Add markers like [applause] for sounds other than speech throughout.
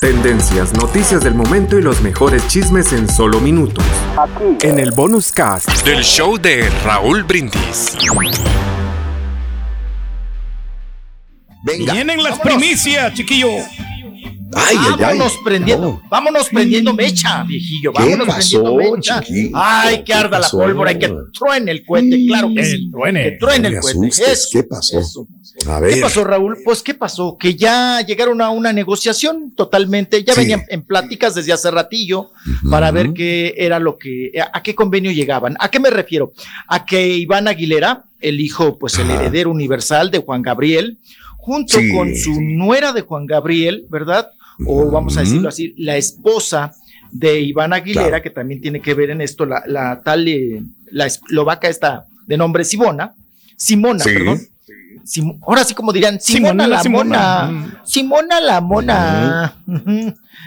Tendencias, noticias del momento y los mejores chismes en solo minutos. Aquí. En el bonus cast del show de Raúl Brindis. Venga. Vienen las primicias, chiquillo. Ay, vámonos ay, prendiendo, vámonos prendiendo mecha, viejillo. Vámonos prendiendo mecha. Ay, que arda la pólvora y que truene el cohete, claro que sí. Que truene el cohete. ¿Qué pasó? A ver. ¿Qué pasó, Raúl? Pues, ¿qué pasó? Que ya llegaron a una negociación totalmente, ya venían en pláticas desde hace ratillo para ver qué era lo que, a qué convenio llegaban. ¿A qué me refiero? A que Iván Aguilera, el hijo, pues el heredero universal de Juan Gabriel, junto con su nuera de Juan Gabriel, ¿verdad? O vamos a decirlo así, la esposa de Iván Aguilera, que también tiene que ver en esto, la, la tal, eh, la eslovaca esta de nombre Simona, Simona, perdón. ahora sí como dirían, Simona, la mona, Simona la mona.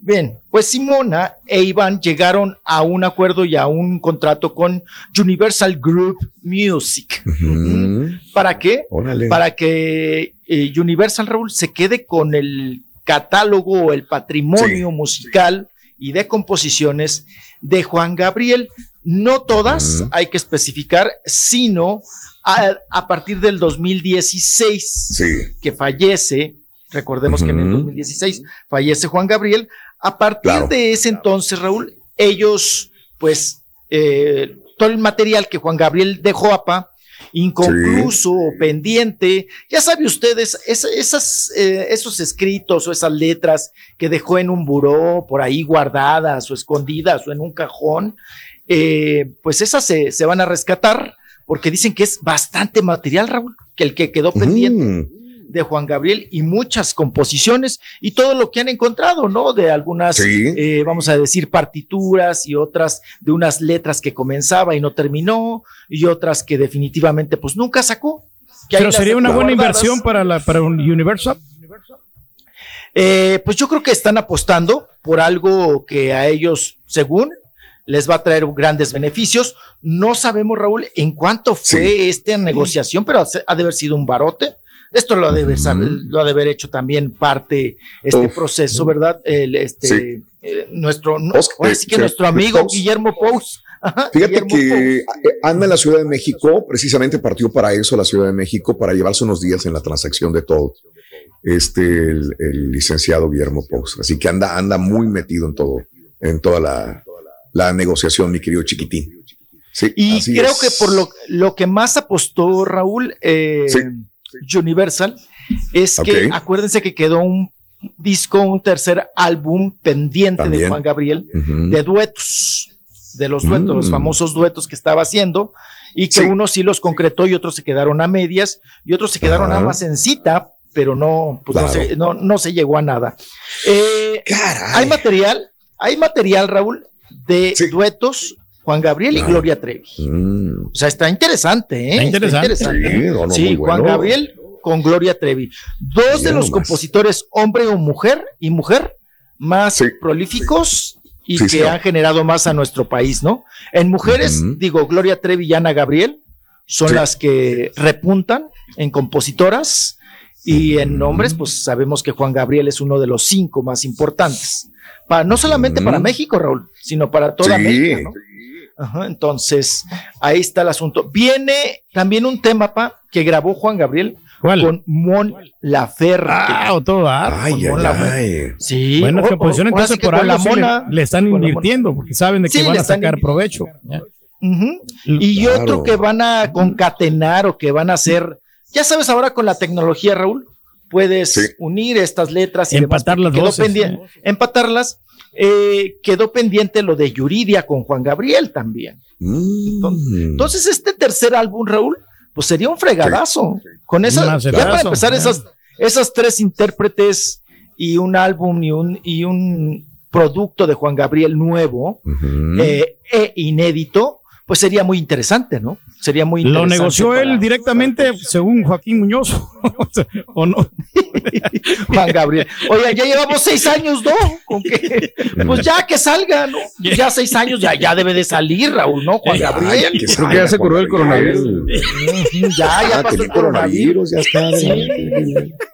Bien, pues Simona e Iván llegaron a un acuerdo y a un contrato con Universal Group Music. ¿Para qué? Para que eh, Universal Raúl se quede con el catálogo o el patrimonio musical y de composiciones de Juan Gabriel. No todas, hay que especificar, sino a, partir del 2016, que fallece, recordemos que en el 2016 fallece Juan Gabriel, a partir de ese entonces, Raúl, ellos, pues, eh, todo el material que Juan Gabriel dejó APA, inconcluso o pendiente. Ya sabe ustedes, esas, eh, esos escritos o esas letras que dejó en un buró por ahí guardadas o escondidas o en un cajón, eh, pues esas se, se, van a rescatar porque dicen que es bastante material, Raúl, que el que quedó pendiente. Mm de Juan Gabriel y muchas composiciones y todo lo que han encontrado, ¿no? De algunas, eh, vamos a decir, partituras y otras de unas letras que comenzaba y no terminó y otras que definitivamente pues nunca sacó. Pero sería una buena inversión para, la, para un Universal. Eh, pues yo creo que están apostando por algo que a ellos, según, les va a traer grandes beneficios. No sabemos, Raúl, en cuánto fue esta negociación, pero ha de haber sido un barote. Esto lo ha de haber, lo ha de haber hecho también parte este proceso, ¿verdad? El, este, eh, nuestro, ahora sí que nuestro amigo Guillermo Pous. Fíjate que eh, anda en la Ciudad de México, precisamente partió para eso la Ciudad de México, para llevarse unos días en la transacción de todo. Este, el, licenciado Guillermo Pous. Así que anda, anda muy metido en todo, en toda la, la negociación, mi querido chiquitín. Sí, y creo que por lo, lo que más apostó Raúl, eh, Universal es que acuérdense que quedó un disco, un tercer álbum pendiente de Juan Gabriel de duetos, de los duetos, los mm. famosos duetos que estaba haciendo y que unos sí los concretó y otros se quedaron a medias y otros se quedaron nada más en cita, pero no, pues no, se, llegó a nada. Eh, hay material, hay material, Raúl, de duetos Juan Gabriel y Gloria Trevi. Mm. O sea, está interesante, ¿eh? Está interesante. Sí, Juan Gabriel con Gloria Trevi. Dos de los compositores, hombre o mujer y mujer, más prolíficos y que han generado más a nuestro país, ¿no? En mujeres, digo, Gloria Trevi y Ana Gabriel son las que repuntan en compositoras y en hombres, pues sabemos que Juan Gabriel es uno de los cinco más importantes. Para, no solamente para México, Raúl, sino para toda América, ¿no? Entonces, ahí está el asunto. Viene también un tema, pa, que grabó Juan Gabriel con Mon Laferte. Ah, todo Ay, ay, Sí. Bueno, que posición entonces por la mona, le, están invirtiendo porque saben de que van a sacar provecho. Y otro que van a concatenar o que van a hacer, ya sabes ahora con la tecnología, Raúl, puedes unir estas letras y empatarlas, empatarlas eh, quedó pendiente lo de Yuridia con Juan Gabriel también. Mm. Entonces, este tercer álbum, Raúl, pues sería un fregadazo. Con esa, ya para empezar, esas, esas tres intérpretes y un álbum y un, y un producto de Juan Gabriel nuevo, eh, e inédito, pues sería muy interesante, ¿no? Sería muy interesante. Lo negoció él directamente, según Joaquín Muñoz, [laughs] ¿o no? [laughs] Juan Gabriel. Oye, ya llevamos seis años, ¿no? ¿Con qué? Pues ya que salga, ¿no? Ya seis años, ya, ya debe de salir, Raúl, ¿no? Juan Gabriel. Creo que ya se curó el coronavirus. ya, ya pasó el coronavirus. Ya está.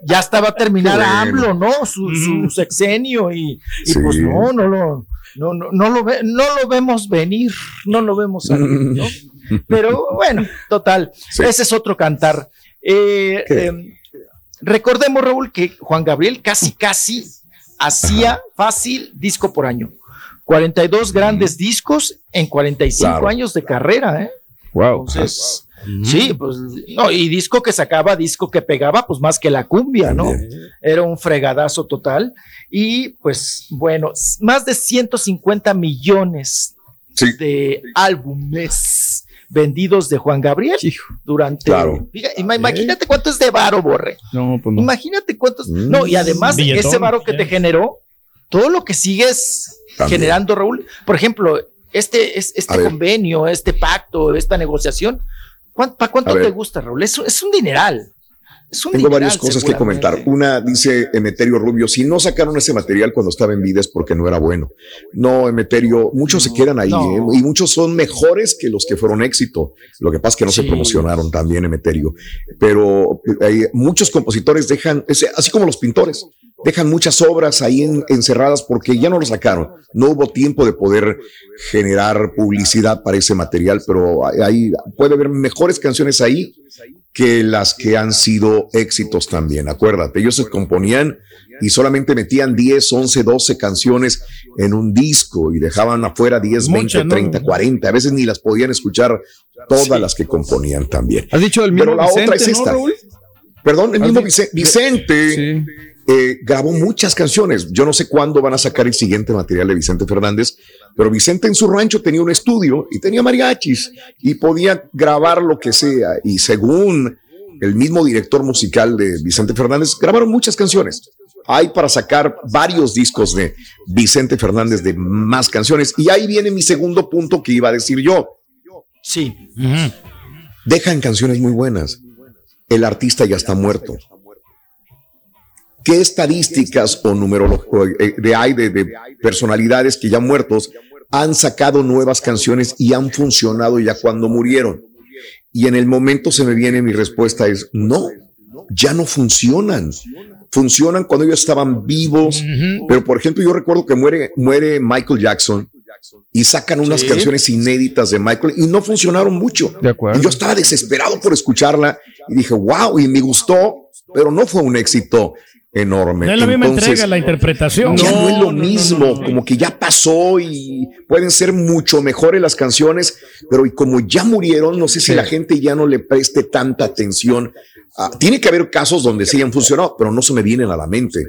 Ya estaba a terminar AMLO, ¿no? Su, su sexenio y, y pues no, no lo no, no, no, lo ve, no lo vemos venir, no lo vemos venir, ¿no? [laughs] Pero bueno, total, ese es otro cantar. Eh, em, recordemos, Raúl, que Juan Gabriel casi, casi hacía fácil disco por año. 42 grandes discos en 45 años de carrera, ¿eh? Wow. Sí, pues, no, y disco que sacaba, disco que pegaba, pues más que la cumbia, ¿no? Era un fregadazo total. Y pues, bueno, más de 150 millones de álbumes vendidos de Juan Gabriel durante. Claro. imagínate cuánto es de varo, Borre. No, pues no. Imagínate cuántos. Mm. No, y además, ese varo que te generó, todo lo que sigues generando, Raúl. Por ejemplo, este, este convenio, este pacto, esta negociación, ¿Para cuánto te gusta, Raúl? Es, es un dineral. Tengo varias cosas que comentar. Una dice Emeterio Rubio, si no sacaron ese material cuando estaba en vida es porque no era bueno. No, Emeterio, muchos se quedan ahí ¿eh? y muchos son mejores que los que fueron éxito. Lo que pasa es que no se promocionaron también, Emeterio. Pero hay, muchos compositores dejan, así como los pintores, dejan muchas obras ahí encerradas porque ya no lo sacaron. No hubo tiempo de poder generar publicidad para ese material, pero hay, puede haber mejores canciones ahí que las que han sido éxitos también. Acuérdate, ellos se componían y solamente metían 10, 11, 12 canciones en un disco y dejaban afuera 10, 20, 30, 40. A veces ni las podían escuchar todas las que componían también. Has dicho el mismo Pero la otra es esta. Perdón, el mismo Vicente. Eh, grabó muchas canciones. Yo no sé cuándo van a sacar el siguiente material de Vicente Fernández, pero Vicente en su rancho tenía un estudio y tenía mariachis y podía grabar lo que sea. Y según el mismo director musical de Vicente Fernández, grabaron muchas canciones. Hay para sacar varios discos de Vicente Fernández de más canciones. Y ahí viene mi segundo punto que iba a decir yo. Sí. Dejan canciones muy buenas. El artista ya está muerto. ¿Qué estadísticas o números eh, de hay de, personalidades que ya muertos han sacado nuevas canciones y han funcionado ya cuando murieron? Y en el momento se me viene mi respuesta es no, ya no funcionan. Funcionan cuando ellos estaban vivos, pero por ejemplo yo recuerdo que muere, muere Michael Jackson y sacan unas canciones inéditas de Michael y no funcionaron mucho. Y yo estaba desesperado por escucharla y dije, wow, y me gustó, pero no fue un éxito enorme. No es la misma entrega la interpretación. Ya no, es lo mismo, como que ya pasó y pueden ser mucho mejores las canciones, pero y como ya murieron, no sé si la gente ya no le preste tanta atención. tiene que haber casos donde sí han funcionado, pero no se me vienen a la mente.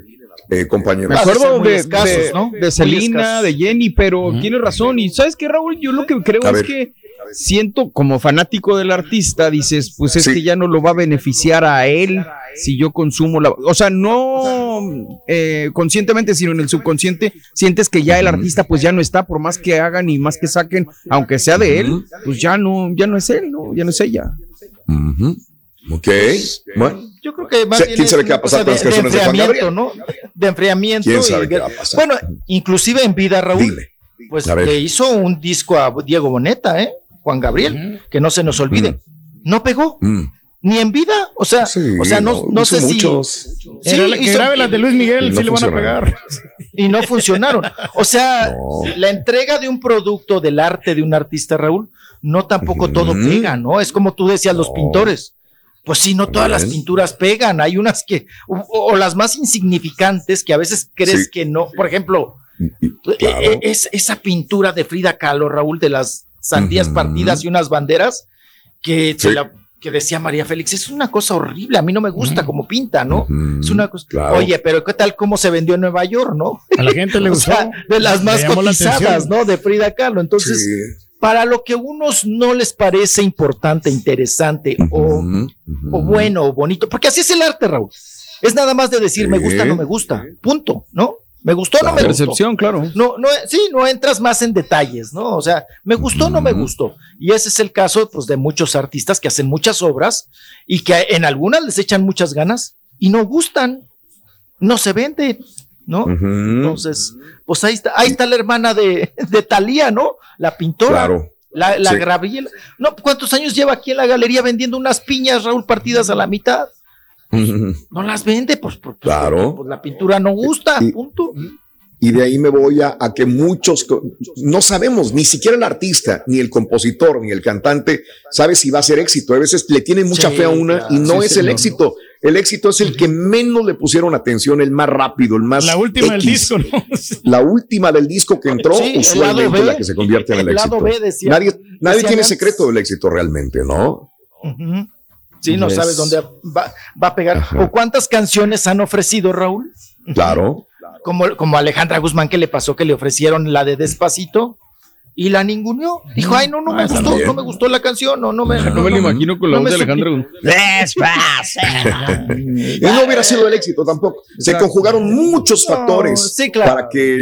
Eh, compañeros. Me acuerdo de, casos, ¿no? de Selena, de Jenny, pero tiene razón. Y sabes qué, Raúl, yo lo que creo es que siento como fanático del artista, dices, pues es que ya no lo va a beneficiar a él si yo consumo la... O sea, no eh, conscientemente, sino en el subconsciente, sientes que ya el artista pues ya no está, por más que hagan y más que saquen, aunque sea de él, pues ya no, ya no es él, ¿no? Ya no es ella. Ok. Bueno. Yo creo que ¿Quién sabe qué va a pasar con las canciones de, Juan Gabriel? ¿no? De enfriamiento. ¿Quién sabe qué va a pasar? Bueno, inclusive en vida, Raúl, pues le hizo un disco a Diego Boneta, ¿eh? Juan Gabriel, que no se nos olvide. Mm. No pegó. Mm. Ni en vida, o sea, o sea, no, no, sé muchos. si. Sí, que grabe las de Luis Miguel, sí le van a pegar. [laughs] Y no funcionaron. O sea, la entrega de un producto del arte de un artista, Raúl, no tampoco todo pega, ¿no? Es como tú decías, los pintores. Pues sí, no todas las pinturas pegan. Hay unas que, o, las más insignificantes que a veces crees que no. Por ejemplo, e, e, es, esa pintura de Frida Kahlo, Raúl, de las sandías partidas y unas banderas que, que decía María Félix, es una cosa horrible, a mí no me gusta como pinta, ¿no? Es una cosa. Oye, pero ¿qué tal cómo se vendió en Nueva York, no? A la gente [laughs] le gustó. de las más cotizadas, ¿no? De Frida Kahlo. Entonces, para lo que a unos no les parece importante, interesante o, o bueno o bonito, porque así es el arte, Raúl. Es nada más de decir me gusta, no me gusta, punto, ¿no? Me gustó o no me gustó. claro. No, no, sí, no entras más en detalles, ¿no? O sea, me gustó o no me gustó. Y ese es el caso, pues, de muchos artistas que hacen muchas obras y que en algunas les echan muchas ganas y no gustan, no se venden, ¿no? Entonces, pues ahí está, ahí está la hermana de, de Talía, ¿no? La pintora. Claro. La, la No, ¿cuántos años lleva aquí en la galería vendiendo unas piñas, Raúl, partidas a la mitad? No las vende, pues, pues, pues claro. Pues, la pintura no gusta, punto. Y de ahí me voy a, que muchos no sabemos, ni siquiera el artista, ni el compositor, ni el cantante sabe si va a ser éxito. A veces le tienen mucha fe a una y no es el éxito. El éxito es el que menos le pusieron atención, el más rápido, el más. La última del disco, ¿no? [laughs] La última del disco que entró, usualmente la que se convierte en el, éxito. nadie nadie tiene secreto del éxito realmente, ¿no? Sí, no sabes dónde va, a pegar. ¿O cuántas canciones han ofrecido, Raúl? Claro. [laughs] Como, como Alejandra Guzmán, que le pasó que le ofrecieron la de Despacito y la ninguneó. Dijo, ay, no, no me ah, gustó, no me gustó la canción, no, no me. No, me lo imagino con la voz de Alejandra Guzmán. y [laughs] no hubiera sido el éxito tampoco. Se conjugaron muchos factores para que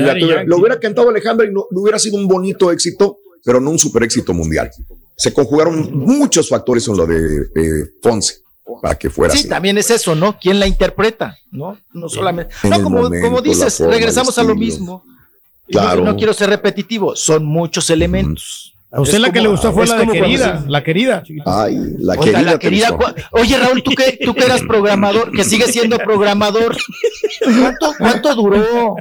lo hubiera cantado Alejandra y no hubiera sido un bonito éxito, pero no un super éxito mundial se conjugaron muchos factores en lo de Fonse para que fuera sí, también es eso, ¿no? ¿Quién la interpreta? No, no solamente. no, como, como dices, regresamos a lo mismo. Claro. No, quiero ser repetitivo, son muchos elementos. A usted la que le gustó fue la de querida, la querida. Ay, la querida. La querida oye, Raúl, ¿tú que, tú que eras programador, que sigues siendo programador, ¿cuánto, cuánto duró?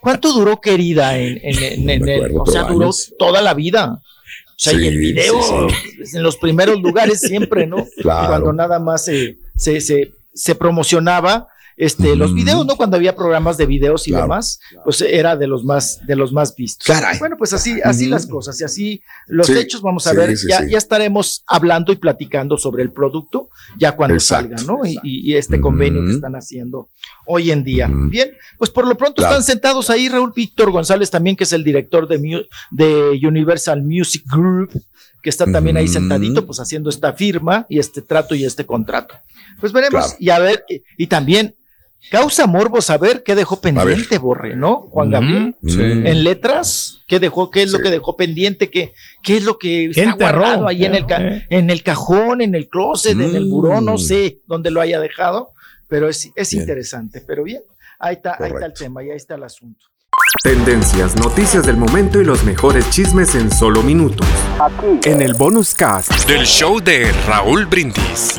¿Cuánto duró querida en, en, en, en o sea, duró toda la vida. O sea, y el video en los primeros lugares siempre, ¿no? Claro. Cuando nada más se, se, se, se promocionaba, este, los videos, ¿no? Cuando había programas de videos y demás, pues era de los más, de los más vistos. Bueno, pues así, así las cosas y así los hechos, vamos a ver, ya, ya estaremos hablando y platicando sobre el producto ya cuando salga, ¿no? Y, este convenio que están haciendo hoy en día. Bien, pues por lo pronto están sentados ahí Raúl Víctor González también, que es el director de, de Universal Music Group, que está también ahí sentadito, pues haciendo esta firma y este trato y este contrato. Pues veremos y a ver, y también Causa morbo saber qué dejó pendiente, Borre, ¿no? Juan Gabriel. En letras, ¿qué dejó? ¿Qué es lo que dejó pendiente? ¿Qué, qué es lo que está guardado ahí en el, en el cajón, en el closet, en el buró? No mm. sé dónde lo haya dejado, pero es, es interesante. Pero bien, ahí está, ahí está el tema y ahí está el asunto. Tendencias, noticias del momento y los mejores chismes en solo minutos. Aquí. En el bonus cast del show de Raúl Brindis.